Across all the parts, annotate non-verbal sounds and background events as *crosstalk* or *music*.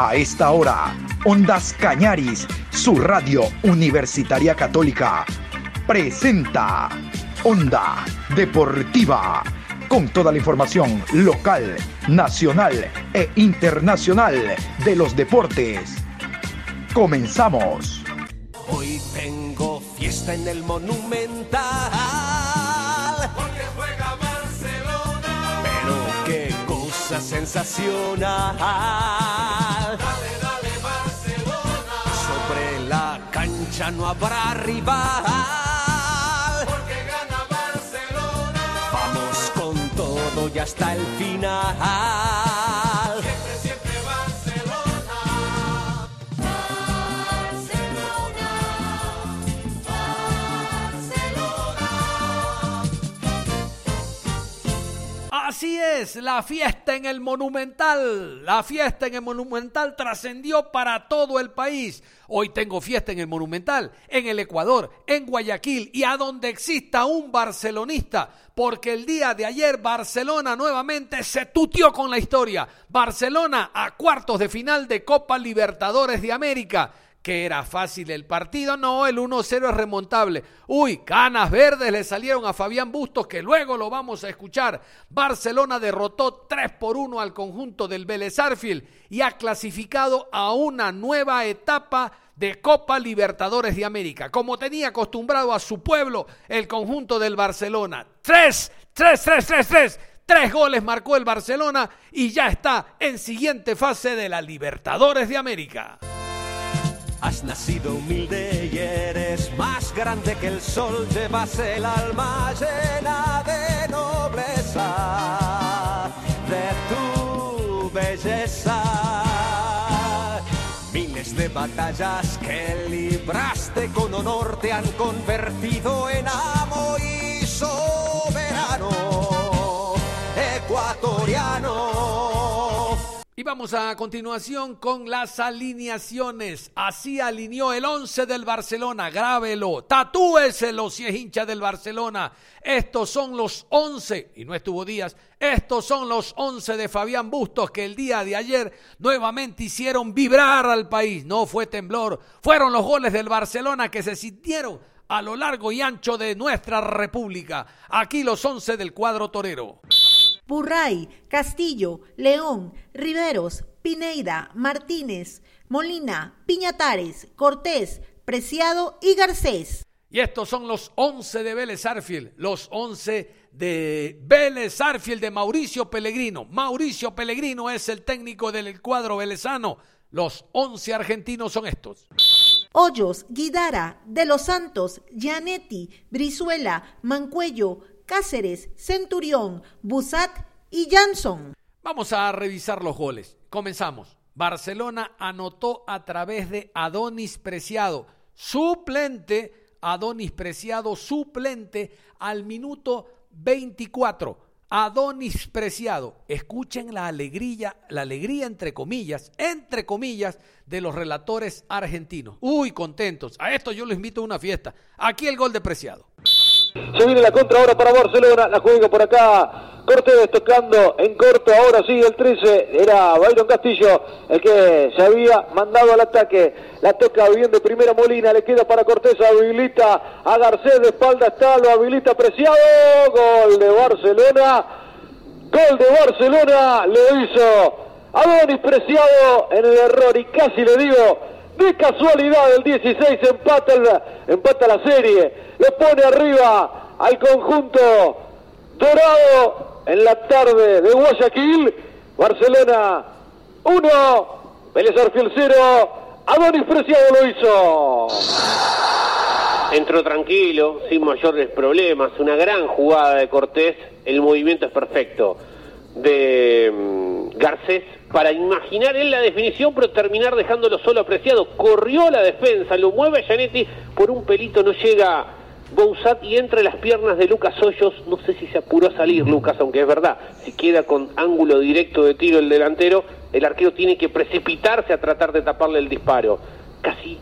A esta hora, Ondas Cañaris, su radio universitaria católica, presenta Onda Deportiva, con toda la información local, nacional e internacional de los deportes. Comenzamos. Hoy tengo fiesta en el Monumental. Porque juega Barcelona. Pero qué cosa sensacional. Cancha no habrá rival. Porque gana Barcelona. Vamos con todo y hasta el final. Así es, la fiesta en el Monumental. La fiesta en el Monumental trascendió para todo el país. Hoy tengo fiesta en el Monumental, en el Ecuador, en Guayaquil y a donde exista un barcelonista, porque el día de ayer Barcelona nuevamente se tutió con la historia. Barcelona a cuartos de final de Copa Libertadores de América que era fácil el partido. No, el 1-0 es remontable. Uy, canas verdes le salieron a Fabián Bustos, que luego lo vamos a escuchar. Barcelona derrotó 3 por 1 al conjunto del Vélez Arfield y ha clasificado a una nueva etapa de Copa Libertadores de América, como tenía acostumbrado a su pueblo el conjunto del Barcelona. 3, 3, 3, 3, 3. Tres goles marcó el Barcelona y ya está en siguiente fase de la Libertadores de América. Nacido humilde y eres más grande que el sol. Llevas el alma llena de nobleza, de tu belleza. Miles de batallas que libraste con honor te han convertido en amo y soberano ecuatoriano. Y vamos a continuación con las alineaciones. Así alineó el 11 del Barcelona. Grábelo, tatúeselo si es hincha del Barcelona. Estos son los 11, y no estuvo Díaz, estos son los 11 de Fabián Bustos que el día de ayer nuevamente hicieron vibrar al país. No fue temblor, fueron los goles del Barcelona que se sintieron a lo largo y ancho de nuestra república. Aquí los 11 del cuadro torero. Purray, Castillo, León, Riveros, Pineida, Martínez, Molina, Piñatares, Cortés, Preciado y Garcés. Y estos son los 11 de Vélez Arfield, los 11 de Vélez Arfield de Mauricio Pellegrino. Mauricio Pellegrino es el técnico del cuadro velezano. Los 11 argentinos son estos. Hoyos, Guidara, De los Santos, Gianetti, Brizuela, Mancuello, Cáceres, Centurión, Busat y Jansson. Vamos a revisar los goles. Comenzamos. Barcelona anotó a través de Adonis Preciado, suplente, Adonis Preciado, suplente al minuto 24. Adonis Preciado, escuchen la alegría, la alegría entre comillas, entre comillas, de los relatores argentinos. Uy, contentos. A esto yo les invito a una fiesta. Aquí el gol de Preciado. Se viene la contra ahora para Barcelona, la juega por acá. Cortés tocando en corto, ahora sí el 13, era Byron Castillo el que se había mandado al ataque. La toca bien de primera Molina, le queda para Cortés, habilita a Garcés, de espalda está, lo habilita Preciado. Gol de Barcelona, gol de Barcelona, lo hizo Adonis Preciado en el error y casi le digo, de casualidad el 16 empata, el- empata la serie, lo pone arriba al conjunto dorado en la tarde de Guayaquil, Barcelona 1, Vélez Arfiel 0, Adonis Preciado lo hizo. Entró tranquilo, sin mayores problemas, una gran jugada de Cortés, el movimiento es perfecto. De mm, Garcés para imaginar él la definición pero terminar dejándolo solo apreciado. Corrió la defensa, lo mueve a Gianetti, por un pelito no llega Bouzat y entre las piernas de Lucas Hoyos, no sé si se apuró a salir Lucas, aunque es verdad, si queda con ángulo directo de tiro el delantero, el arquero tiene que precipitarse a tratar de taparle el disparo. Casi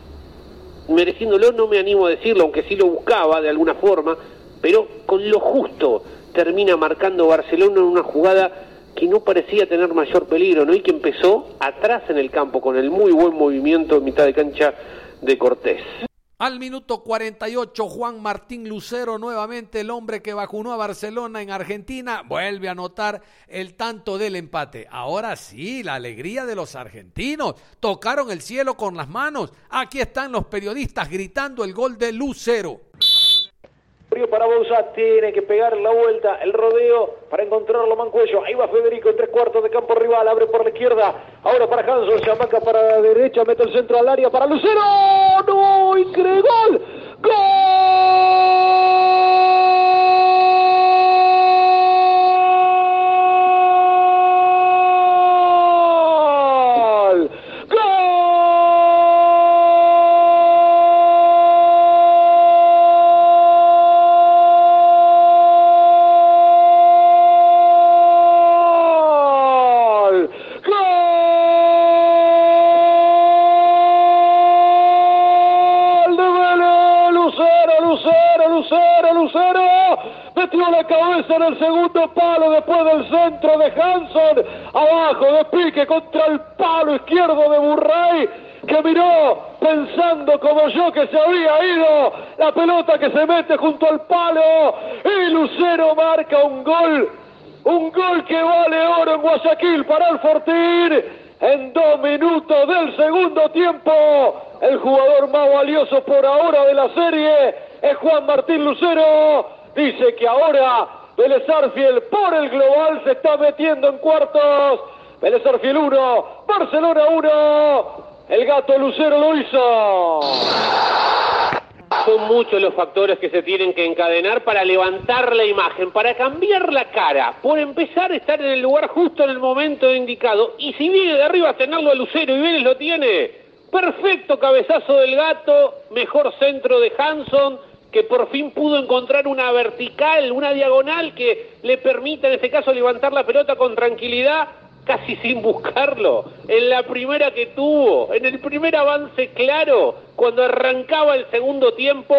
mereciéndolo no me animo a decirlo, aunque sí lo buscaba de alguna forma, pero con lo justo termina marcando Barcelona en una jugada que no parecía tener mayor peligro, ¿no? Y que empezó atrás en el campo con el muy buen movimiento en mitad de cancha de Cortés. Al minuto 48, Juan Martín Lucero, nuevamente el hombre que vacunó a Barcelona en Argentina, vuelve a anotar el tanto del empate. Ahora sí, la alegría de los argentinos. Tocaron el cielo con las manos. Aquí están los periodistas gritando el gol de Lucero. Frío para Bouzat, tiene que pegar la vuelta, el rodeo para encontrarlo Mancuello. Ahí va Federico en tres cuartos de campo rival, abre por la izquierda. Ahora para Hanson, se amaca para la derecha, mete el centro al área para Lucero. ¡No! ¡Increíble gol! ¡Gol! En el segundo palo después del centro de Hanson. Abajo de pique contra el palo izquierdo de Burray. Que miró pensando como yo que se había ido la pelota que se mete junto al palo. Y Lucero marca un gol un gol que vale oro en Guayaquil para el Fortín. En dos minutos del segundo tiempo, el jugador más valioso por ahora de la serie es Juan Martín Lucero. Dice que ahora Vélez Arfiel por el global se está metiendo en cuartos. Vélez Arfiel 1, Barcelona 1. El gato Lucero lo hizo. Son muchos los factores que se tienen que encadenar para levantar la imagen, para cambiar la cara. Por empezar, estar en el lugar justo en el momento indicado. Y si viene de arriba a tenerlo a Lucero y Vélez lo tiene, perfecto cabezazo del gato, mejor centro de Hanson, que por fin pudo encontrar una vertical, una diagonal que le permita en este caso levantar la pelota con tranquilidad casi *laughs* sin buscarlo, en la primera que tuvo, en el primer avance claro, cuando arrancaba el segundo tiempo,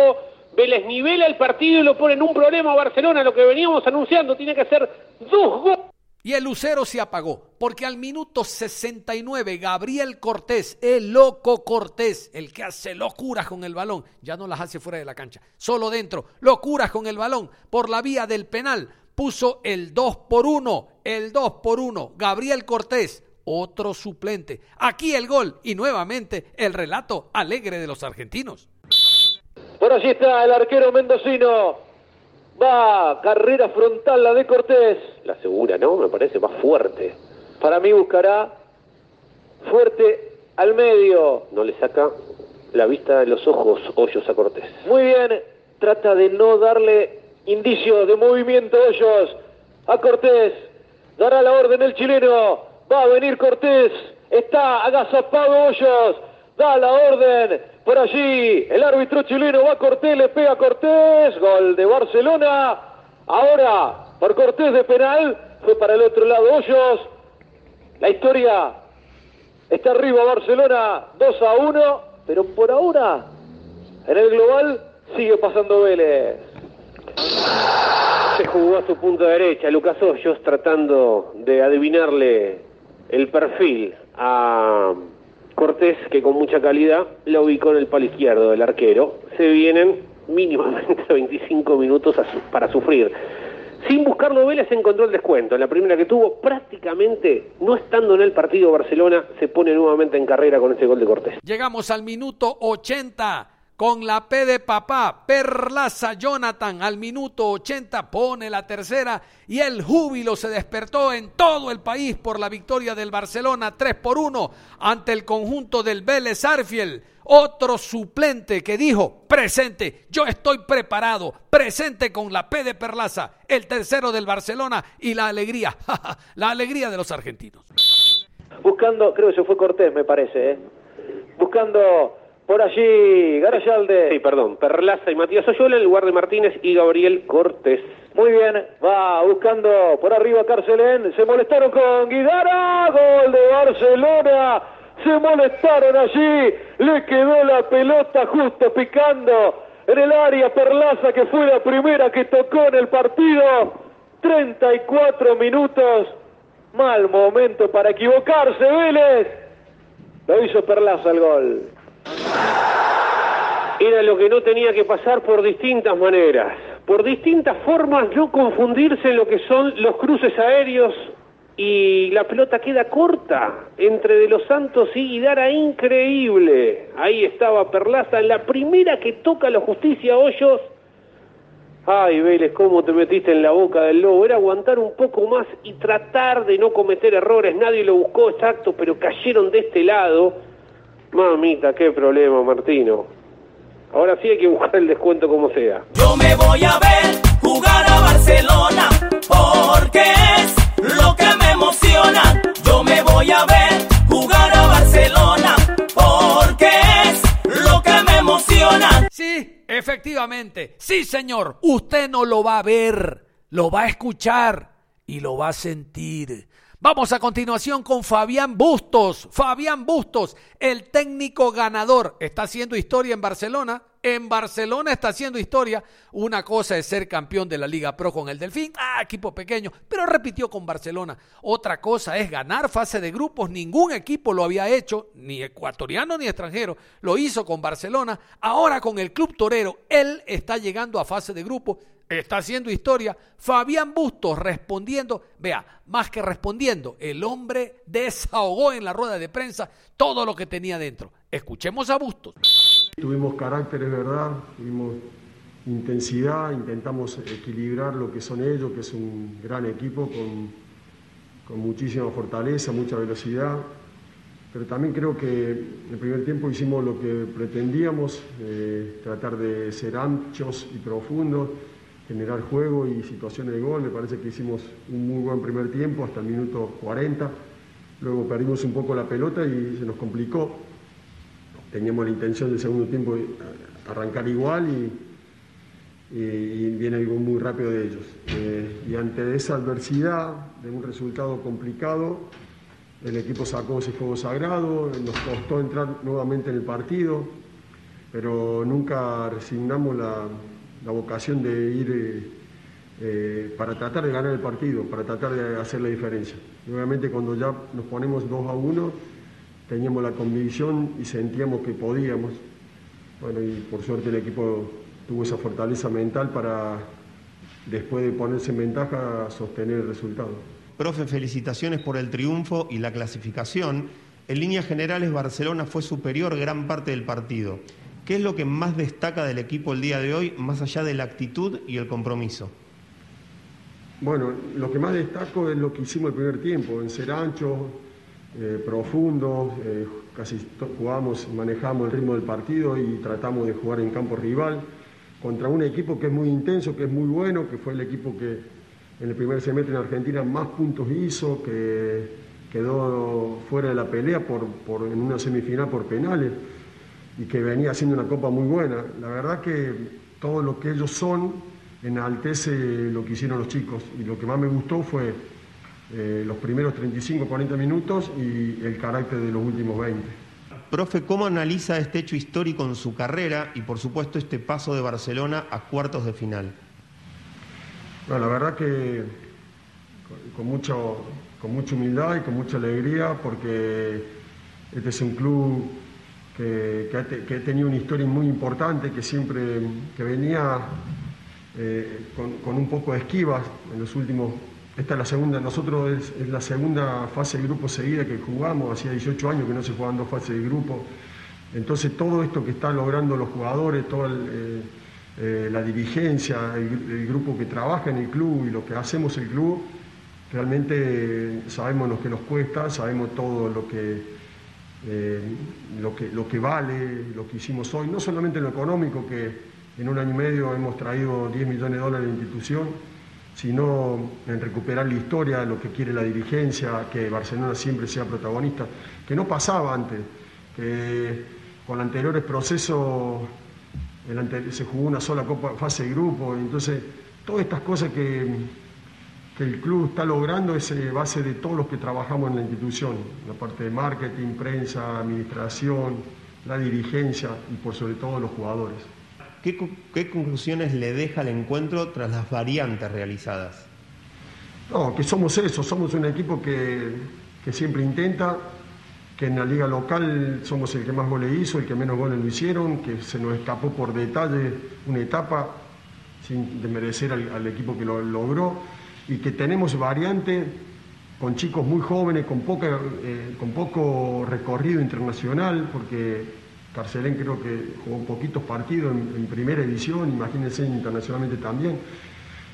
Vélez nivela el partido y lo pone en un problema a Barcelona, lo que veníamos anunciando, tiene que hacer dos goles. Y el Lucero se apagó, porque al minuto 69 Gabriel Cortés, el loco Cortés, el que hace locuras con el balón, ya no las hace fuera de la cancha, solo dentro, locuras con el balón, por la vía del penal, puso el 2 por 1, el 2 por 1, Gabriel Cortés, otro suplente. Aquí el gol y nuevamente el relato alegre de los argentinos. Por allí está el arquero mendocino. Va, carrera frontal la de Cortés. La segura, ¿no? Me parece más fuerte. Para mí buscará fuerte al medio. No le saca la vista de los ojos Hoyos a Cortés. Muy bien, trata de no darle indicio de movimiento Hoyos a Cortés. Dará la orden el chileno. Va a venir Cortés. Está agazapado Hoyos. Da la orden. Por allí el árbitro chileno va a Cortés, le pega a Cortés. Gol de Barcelona. Ahora, por Cortés de penal. Fue para el otro lado Hoyos. La historia está arriba Barcelona 2 a 1. Pero por ahora, en el global, sigue pasando Vélez. Se jugó a su punta derecha Lucas Hoyos tratando de adivinarle el perfil a Cortés que con mucha calidad la ubicó en el palo izquierdo del arquero. Se vienen mínimamente *laughs* 25 minutos para sufrir. Sin buscarlo Vélez encontró el descuento. En la primera que tuvo, prácticamente no estando en el partido Barcelona, se pone nuevamente en carrera con ese gol de Cortés. Llegamos al minuto 80 con la P de papá. Perlaza Jonathan al minuto 80 pone la tercera y el júbilo se despertó en todo el país por la victoria del Barcelona 3 por 1 ante el conjunto del Vélez Arfiel. Otro suplente que dijo, presente, yo estoy preparado, presente con la P de Perlaza, el tercero del Barcelona y la alegría, *laughs* la alegría de los argentinos. Buscando, creo que se fue Cortés, me parece. ¿eh? Buscando por allí Garayalde. Sí, perdón, Perlaza y Matías Oyola en lugar de Martínez y Gabriel Cortés. Muy bien, va buscando por arriba Carcelén. Se molestaron con Guidara. Gol de Barcelona. Se molestaron allí. Le quedó la pelota justo picando en el área. Perlaza que fue la primera que tocó en el partido. 34 minutos. Mal momento para equivocarse, Vélez. Lo hizo Perlaza el gol. Era lo que no tenía que pasar por distintas maneras, por distintas formas, no confundirse en lo que son los cruces aéreos y la pelota queda corta entre De los Santos y Guidara, increíble. Ahí estaba Perlaza la primera que toca la justicia Hoyos. Ay, Vélez, cómo te metiste en la boca del lobo. Era aguantar un poco más y tratar de no cometer errores. Nadie lo buscó exacto, pero cayeron de este lado. Mamita, qué problema, Martino. Ahora sí hay que buscar el descuento como sea. Yo me voy a ver jugar a Barcelona porque es lo que me emociona. Yo me voy a ver jugar a Barcelona porque es lo que me emociona. Sí, efectivamente. Sí, señor. Usted no lo va a ver, lo va a escuchar y lo va a sentir. Vamos a continuación con Fabián Bustos. Fabián Bustos, el técnico ganador. Está haciendo historia en Barcelona. En Barcelona está haciendo historia. Una cosa es ser campeón de la Liga Pro con el Delfín. Ah, equipo pequeño. Pero repitió con Barcelona. Otra cosa es ganar fase de grupos. Ningún equipo lo había hecho, ni ecuatoriano ni extranjero. Lo hizo con Barcelona. Ahora con el Club Torero. Él está llegando a fase de grupos está haciendo historia. Fabián Bustos respondiendo, vea, más que respondiendo, el hombre desahogó en la rueda de prensa todo lo que tenía dentro. Escuchemos a Bustos. Tuvimos carácter, es verdad, tuvimos intensidad, intentamos equilibrar lo que son ellos, que es un gran equipo con, con muchísima fortaleza, mucha velocidad. Pero también creo que en el primer tiempo hicimos lo que pretendíamos, eh, tratar de ser anchos y profundos, generar juego y situaciones de gol. Me parece que hicimos un muy buen primer tiempo hasta el minuto 40. Luego perdimos un poco la pelota y se nos complicó. Teníamos la intención del segundo tiempo arrancar igual y, y- y viene algo muy rápido de ellos. Eh, y ante esa adversidad, de un resultado complicado, el equipo sacó ese juego sagrado, nos costó entrar nuevamente en el partido, pero nunca resignamos la, la vocación de ir eh, para tratar de ganar el partido, para tratar de hacer la diferencia. Y obviamente cuando ya nos ponemos 2 a 1, teníamos la convicción y sentíamos que podíamos. Bueno, y por suerte el equipo tuvo esa fortaleza mental para, después de ponerse en ventaja, sostener el resultado. Profe, felicitaciones por el triunfo y la clasificación. En líneas generales, Barcelona fue superior gran parte del partido. ¿Qué es lo que más destaca del equipo el día de hoy, más allá de la actitud y el compromiso? Bueno, lo que más destaco es lo que hicimos el primer tiempo, en ser anchos, eh, profundos, eh, casi jugamos, manejamos el ritmo del partido y tratamos de jugar en campo rival contra un equipo que es muy intenso, que es muy bueno, que fue el equipo que en el primer semestre en Argentina más puntos hizo, que quedó fuera de la pelea por- en una semifinal por penales y que venía haciendo una copa muy buena. La verdad que todo lo que ellos son enaltece lo que hicieron los chicos y lo que más me gustó fue eh, los primeros 35, 40 minutos y el carácter de los últimos 20. Profe, ¿cómo analiza este hecho histórico en su carrera y, por supuesto, este paso de Barcelona a cuartos de final? Bueno, la verdad que con, mucho, con mucha humildad y con mucha alegría porque este es un club que, que ha, tenido una historia muy importante, que siempre que venía eh, con, un poco de esquivas en los últimos... Esta es la segunda, nosotros es, la segunda fase de grupo seguida que jugamos, hacía 18 años que no se jugaban dos fases de grupo. Entonces todo esto que están logrando los jugadores, toda eh, eh, la dirigencia, el, el grupo que trabaja en el club y lo que hacemos el club, realmente sabemos lo que nos cuesta, sabemos todo lo que, eh, lo que, lo que vale, lo que hicimos hoy, no solamente en lo económico, que en un año y medio hemos traído 10 millones de dólares la institución, sino en recuperar la historia, lo que quiere la dirigencia, que Barcelona siempre sea protagonista, que no pasaba antes, que con anteriores procesos se jugó una sola copa, fase de grupo, entonces todas estas cosas que, que el club está logrando es base de todos los que trabajamos en la institución, la parte de marketing, prensa, administración, la dirigencia y por sobre todo los jugadores. ¿Qué, qué conclusiones le deja el encuentro tras las variantes realizadas? No, que somos eso, somos un equipo que, que siempre intenta, que en la liga local somos el que más goles hizo, el que menos goles lo hicieron, que se nos escapó por detalle una etapa sin desmerecer al, al equipo que lo logró y que tenemos variante con chicos muy jóvenes, con, poca, eh, con poco recorrido internacional, porque Carcelén creo que jugó poquitos partidos en, en primera edición, imagínense internacionalmente también.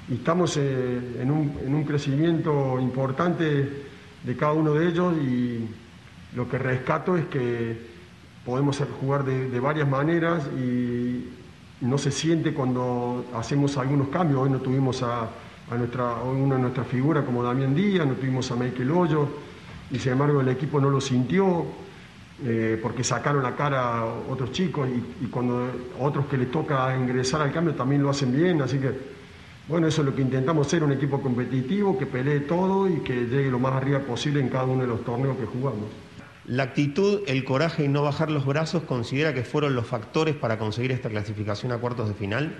Y estamos eh, en, un, en un crecimiento importante de cada uno de ellos y lo que rescato es que podemos jugar de, de, varias maneras y no se siente cuando hacemos algunos cambios. Hoy no tuvimos a, a nuestra, una de nuestras figuras como Damián Díaz, no tuvimos a Michael Hoyo y sin embargo el equipo no lo sintió eh, porque sacaron la cara a otros chicos y, y cuando otros que les toca ingresar al cambio también lo hacen bien, así que bueno, eso es lo que intentamos ser, un equipo competitivo, que pelee todo y que llegue lo más arriba posible en cada uno de los torneos que jugamos. La actitud, el coraje y no bajar los brazos, ¿considera que fueron los factores para conseguir esta clasificación a cuartos de final?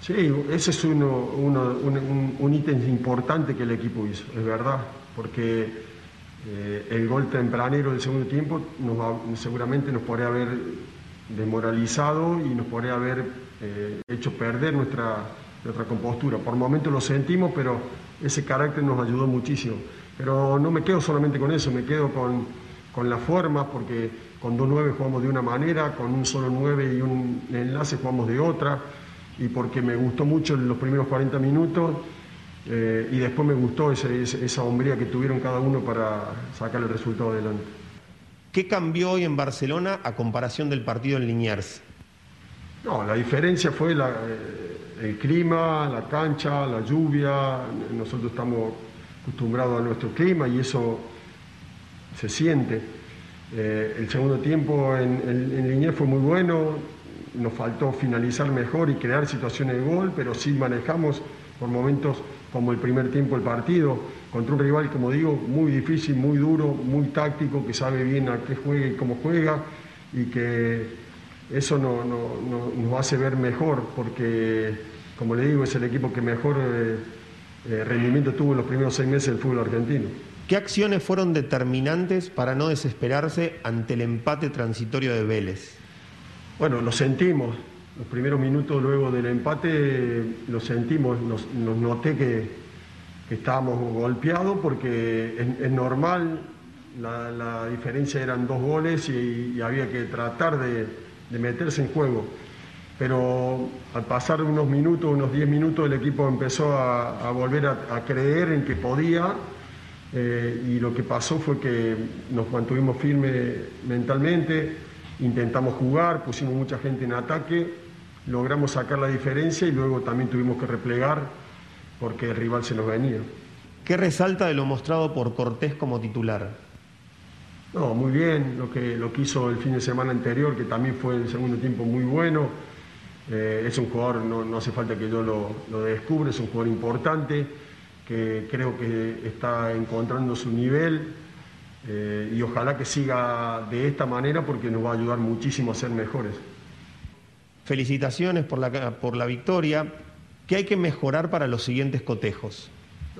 Sí, ese es uno, uno, un, un, ítem importante que el equipo hizo, es verdad, porque eh, el gol tempranero del segundo tiempo seguramente nos podría haber desmoralizado y nos podría haber eh, hecho perder nuestra, nuestra compostura. Por momentos lo sentimos, pero ese carácter nos ayudó muchísimo. Pero no me quedo solamente con eso, me quedo con, con la forma, porque con dos nueve jugamos de una manera, con un solo nueve y un enlace jugamos de otra, y porque me gustó mucho los primeros 40 minutos, eh, y después me gustó ese, ese, esa hombría que tuvieron cada uno para sacar el resultado adelante. ¿Qué cambió hoy en Barcelona a comparación del partido en Liniers? No, la diferencia fue la, eh, el clima, la cancha, la lluvia. Nosotros estamos acostumbrados a nuestro clima y eso se siente. Eh, el segundo tiempo en, en, en Liniers fue muy bueno, nos faltó finalizar mejor y crear situaciones de gol, pero sí manejamos por momentos como el primer tiempo el partido, contra un rival, como digo, muy difícil, muy duro, muy táctico, que sabe bien a qué juega y cómo juega, y que eso no, no, no, nos hace ver mejor, porque, como le digo, es el equipo que mejor eh, eh, rendimiento tuvo en los primeros seis meses del fútbol argentino. ¿Qué acciones fueron determinantes para no desesperarse ante el empate transitorio de Vélez? Bueno, lo sentimos. Los primeros minutos luego del empate lo sentimos, nos, noté que, estábamos golpeados porque es, normal, la, diferencia eran dos goles y, había que tratar de, meterse en juego. Pero al pasar unos minutos, unos 10 minutos, el equipo empezó a, volver a, a, creer en que podía eh, y lo que pasó fue que nos mantuvimos firmes mentalmente, intentamos jugar, pusimos mucha gente en ataque, logramos sacar la diferencia y luego también tuvimos que replegar porque el rival se nos venía. ¿Qué resalta de lo mostrado por Cortés como titular? No, muy bien, lo que, lo que hizo el fin de semana anterior, que también fue el segundo tiempo muy bueno. Eh, es un jugador, no, no, hace falta que yo lo, lo descubra, es un jugador importante, que creo que está encontrando su nivel eh, y ojalá que siga de esta manera porque nos va a ayudar muchísimo a ser mejores. Felicitaciones por la, por la victoria. ¿Qué hay que mejorar para los siguientes cotejos?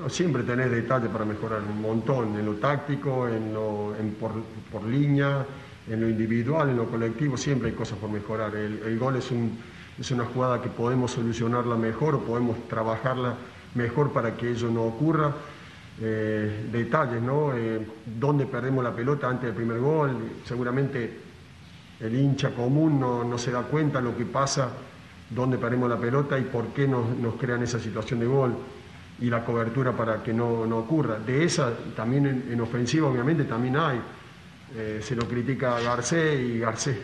Siempre tenés detalles para mejorar un montón, en lo táctico, en lo, en por, por, línea, en lo individual, en lo colectivo, siempre hay cosas por mejorar. El, el gol es, un, es una jugada que podemos solucionarla mejor o podemos trabajarla mejor para que ello no ocurra. Eh, detalles, ¿no? Eh, perdemos la pelota antes del primer gol, seguramente el hincha común no, no, se da cuenta lo que pasa, dónde perdemos la pelota y por qué nos, nos crean esa situación de gol y la cobertura para que no, no ocurra. De esa, también en, en, ofensiva obviamente también hay, eh, se lo critica Garcés y Garcés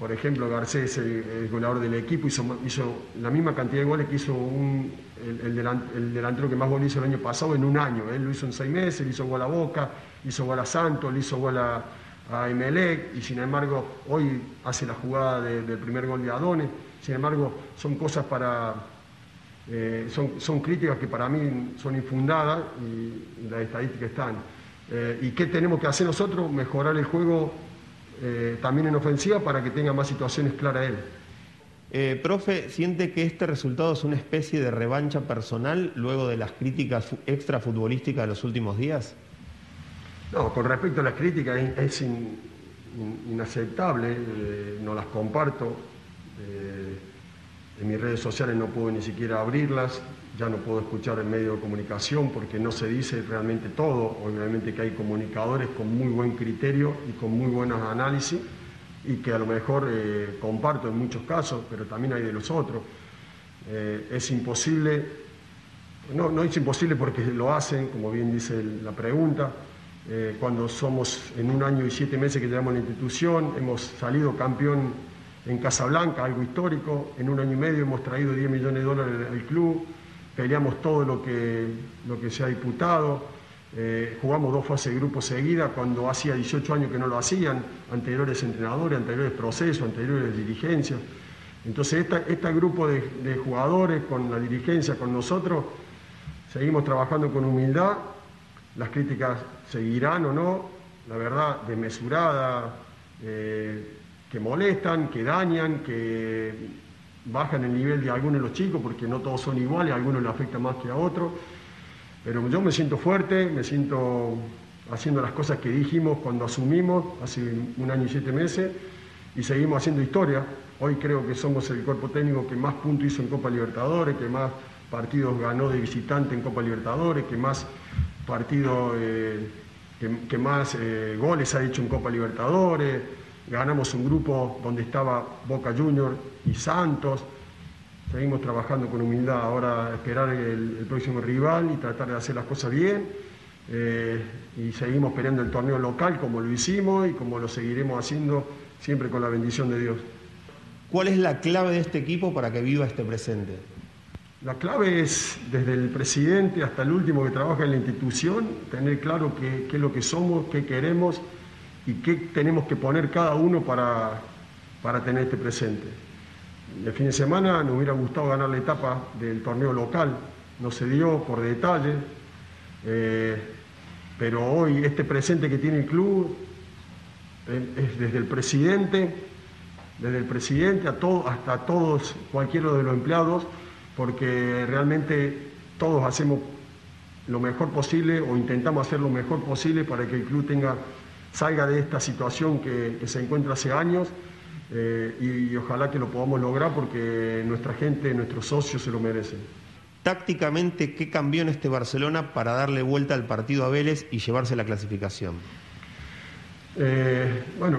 por ejemplo, Garcés, el, el, goleador del equipo, hizo, hizo, la misma cantidad de goles que hizo un, el, el, delant, el, delantero que más goles hizo el año pasado en un año. Él lo hizo en seis meses, le hizo gol a Boca, hizo gol a Santos, le hizo gol a, Emelec, y sin embargo hoy hace la jugada de, del primer gol de Adone. Sin embargo, son cosas para... Eh, son, son, críticas que para mí son infundadas y, las estadísticas están. Eh, ¿Y qué tenemos que hacer nosotros? Mejorar el juego eh, también en ofensiva para que tenga más situaciones claras él. Eh, profe, ¿siente que este resultado es una especie de revancha personal luego de las críticas extrafutbolísticas de los últimos días? No, con respecto a las críticas es, inaceptable, eh, no las comparto. Eh, en mis redes sociales no puedo ni siquiera abrirlas, ya no puedo escuchar en medio de comunicación porque no se dice realmente todo. Obviamente que hay comunicadores con muy buen criterio y con muy buenos análisis y que a lo mejor eh, comparto en muchos casos, pero también hay de los otros. Eh, es imposible, no, no es imposible porque lo hacen, como bien dice la pregunta, eh, cuando somos en un año y siete meses que llevamos la institución, hemos salido campeón en Casablanca, algo histórico, en un año y medio hemos traído 10 millones de dólares al club, peleamos todo lo que, lo que se ha diputado, eh, jugamos dos fases de grupo seguidas cuando hacía 18 años que no lo hacían, anteriores entrenadores, anteriores procesos, anteriores dirigencias. Entonces, este grupo de, jugadores con la dirigencia, con nosotros, seguimos trabajando con humildad. Las críticas seguirán o no, la verdad, desmesurada, eh, que molestan, que dañan, que bajan el nivel de algunos de los chicos, porque no todos son iguales, a algunos les afecta más que a otros. Pero yo me siento fuerte, me siento haciendo las cosas que dijimos cuando asumimos hace un año y siete meses y seguimos haciendo historia. Hoy creo que somos el cuerpo técnico que más puntos hizo en Copa Libertadores, que más partidos ganó de visitante en Copa Libertadores, que más partidos, eh, que, más eh, goles ha hecho en Copa Libertadores. Ganamos un grupo donde estaba Boca Junior y Santos. Seguimos trabajando con humildad, ahora esperar el, próximo rival y tratar de hacer las cosas bien. Eh, y seguimos peleando el torneo local como lo hicimos y como lo seguiremos haciendo siempre con la bendición de Dios. ¿Cuál es la clave de este equipo para que viva este presente? La clave es, desde el presidente hasta el último que trabaja en la institución, tener claro qué, qué es lo que somos, qué queremos y qué tenemos que poner cada uno para, para tener este presente. El fin de semana nos hubiera gustado ganar la etapa del torneo local, no se dio por detalle, eh, pero hoy este presente que tiene el club es desde el presidente, desde el presidente a todo, hasta todos, cualquiera de los empleados, porque realmente todos hacemos lo mejor posible o intentamos hacer lo mejor posible para que el club tenga, salga de esta situación que se encuentra hace años eh, y, ojalá que lo podamos lograr porque nuestra gente, nuestros socios se lo merecen. Tácticamente, ¿qué cambió en este Barcelona para darle vuelta al partido a Vélez y llevarse la clasificación? Eh, bueno,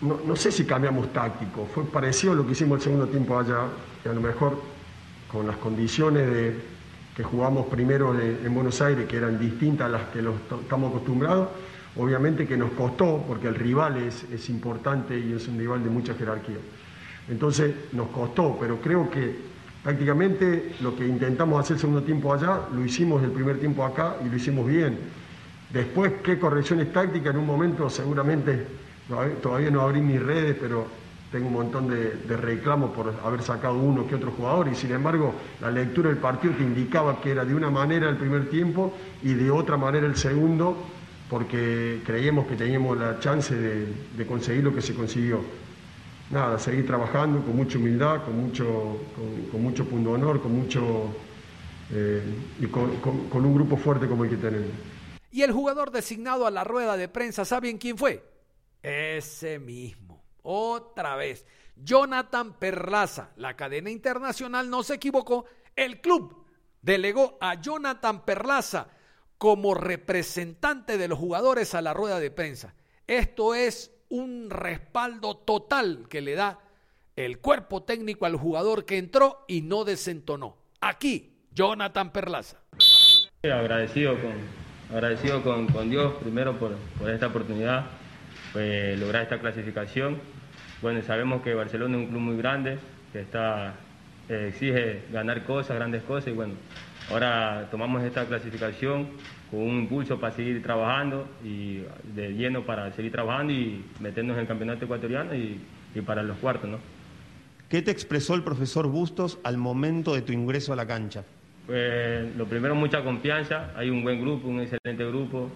no, sé si cambiamos táctico, fue parecido a lo que hicimos el segundo tiempo allá, que a lo mejor con las condiciones de, que jugamos primero en Buenos Aires, que eran distintas a las que estamos acostumbrados, Obviamente que nos costó, porque el rival es, es importante y es un rival de mucha jerarquía. Entonces nos costó, pero creo que prácticamente lo que intentamos hacer el segundo tiempo allá, lo hicimos el primer tiempo acá y lo hicimos bien. Después, qué correcciones tácticas, en un momento seguramente, todavía no abrí mis redes, pero tengo un montón de, de, reclamos por haber sacado uno que otro jugador y sin embargo la lectura del partido te indicaba que era de una manera el primer tiempo y de otra manera el segundo porque creíamos que teníamos la chance de, conseguir lo que se consiguió. Nada, seguir trabajando con mucha humildad, con mucho, con, mucho punto honor, con mucho eh, y con, un grupo fuerte como el que tenemos. Y el jugador designado a la rueda de prensa, ¿saben quién fue? Ese mismo. Otra vez. Jonathan Perlaza. La cadena internacional no se equivocó. El club delegó a Jonathan Perlaza como representante de los jugadores a la rueda de prensa. Esto es un respaldo total que le da el cuerpo técnico al jugador que entró y no desentonó. Aquí, Jonathan Perlaza. Agradecido con, agradecido con, Dios primero por, esta oportunidad, pues, lograr esta clasificación. Bueno, sabemos que Barcelona es un club muy grande, que está, eh, exige ganar cosas, grandes cosas, y bueno, Ahora tomamos esta clasificación con un impulso para seguir trabajando y de lleno para seguir trabajando y meternos en el campeonato ecuatoriano y, para los cuartos, ¿no? ¿Qué te expresó el profesor Bustos al momento de tu ingreso a la cancha? Pues lo primero, mucha confianza. Hay un buen grupo, un excelente grupo.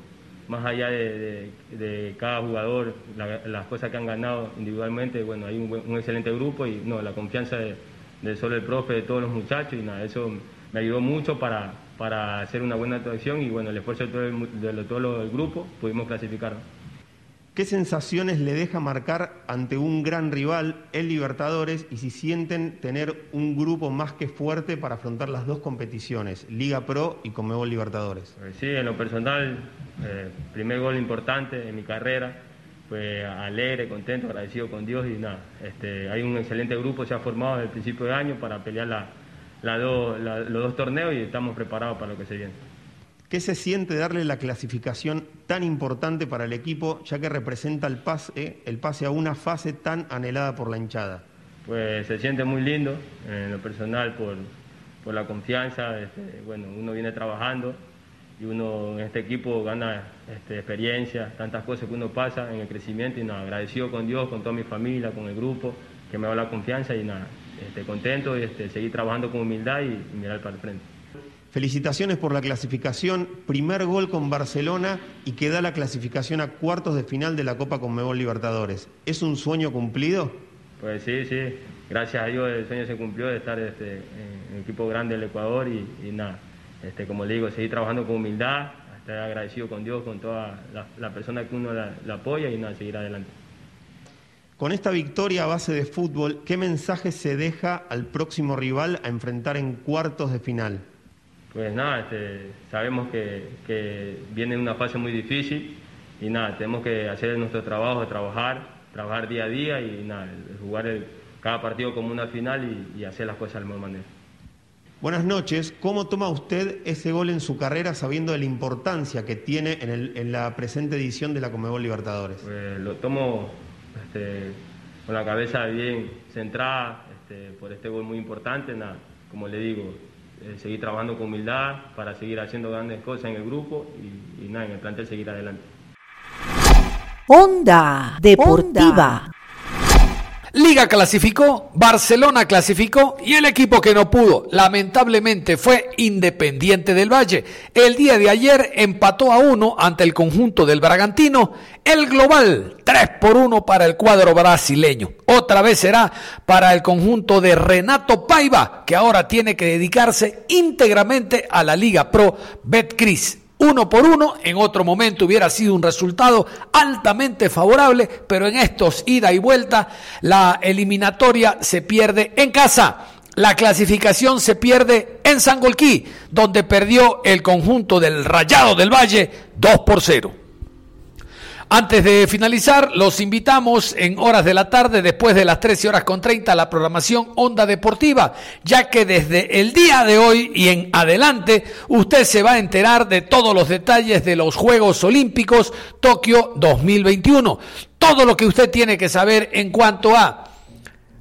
más allá de, cada jugador, las cosas que han ganado individualmente, bueno, hay un, excelente grupo y no, la confianza de, solo el profe, de todos los muchachos y nada, eso me ayudó mucho para, para hacer una buena actuación y bueno, el esfuerzo de todo el, de todo el grupo pudimos clasificar. ¿Qué sensaciones le deja marcar ante un gran rival, el Libertadores, y si sienten tener un grupo más que fuerte para afrontar las dos competiciones, Liga Pro y Conmebol Libertadores? Pues sí, en lo personal, eh, primer gol importante en mi carrera, pues alegre, contento, agradecido con Dios y nada, este, hay un excelente grupo, se ha formado desde el principio de año para pelear los dos torneos y estamos preparados para lo que se viene. ¿Qué se siente darle la clasificación tan importante para el equipo, ya que representa el pase, el pase a una fase tan anhelada por la hinchada? Pues se siente muy lindo, en lo personal, por, la confianza. Este, bueno, uno viene trabajando y uno en este equipo gana este, experiencia, tantas cosas que uno pasa en el crecimiento y nada, agradecido con Dios, con toda mi familia, con el grupo, que me da la confianza y nada, este, contento y este, seguir trabajando con humildad y mirar para el frente. Felicitaciones por la clasificación, primer gol con Barcelona y que da la clasificación a cuartos de final de la Copa Conmebol Libertadores. ¿Es un sueño cumplido? Pues sí, sí. Gracias a Dios el sueño se cumplió de estar este, en el equipo grande del Ecuador y, nada, este, como le digo, seguir trabajando con humildad, estar agradecido con Dios, con toda la, persona que uno la, apoya y nada, seguir adelante. Con esta victoria a base de fútbol, ¿qué mensaje se deja al próximo rival a enfrentar en cuartos de final? pues nada, este, sabemos que, viene una fase muy difícil y nada, tenemos que hacer nuestro trabajo, trabajar, trabajar día a día y nada, jugar cada partido como una final y, hacer las cosas de la mejor manera. Buenas noches. ¿Cómo toma usted ese gol en su carrera sabiendo de la importancia que tiene en, la presente edición de la Comebol Libertadores? Pues lo tomo este, con la cabeza bien centrada este, por este gol muy importante. Nada, como le digo, eh, seguir trabajando con humildad para seguir haciendo grandes cosas en el grupo y, nada, en el plantel seguir adelante. Onda Deportiva. Liga clasificó, Barcelona clasificó y el equipo que no pudo, lamentablemente, fue Independiente del Valle. El día de ayer empató a uno ante el conjunto del Bragantino. El global, 3 por 1 para el cuadro brasileño. Otra vez será para el conjunto de Renato Paiva, que ahora tiene que dedicarse íntegramente a la Liga Pro Betcris uno por uno, en otro momento hubiera sido un resultado altamente favorable, pero en estos ida y vuelta, la eliminatoria se pierde en casa. La clasificación se pierde en Sangolquí, donde perdió el conjunto del Rayado del Valle 2 por 0. Antes de finalizar, los invitamos en horas de la tarde, después de las 13 horas con 30, a la programación Onda Deportiva, ya que desde el día de hoy y en adelante usted se va a enterar de todos los detalles de los Juegos Olímpicos Tokio 2021. Todo lo que usted tiene que saber en cuanto a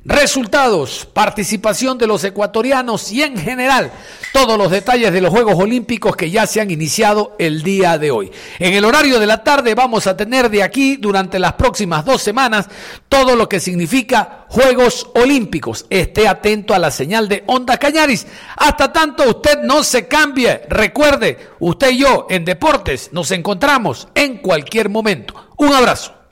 Resultados, participación de los ecuatorianos y en general todos los detalles de los Juegos Olímpicos que ya se han iniciado el día de hoy. En el horario de la tarde vamos a tener de aquí durante las próximas dos semanas todo lo que significa Juegos Olímpicos. Esté atento a la señal de Onda Cañaris. Hasta tanto usted no se cambie. Recuerde, usted y yo en deportes nos encontramos en cualquier momento. Un abrazo.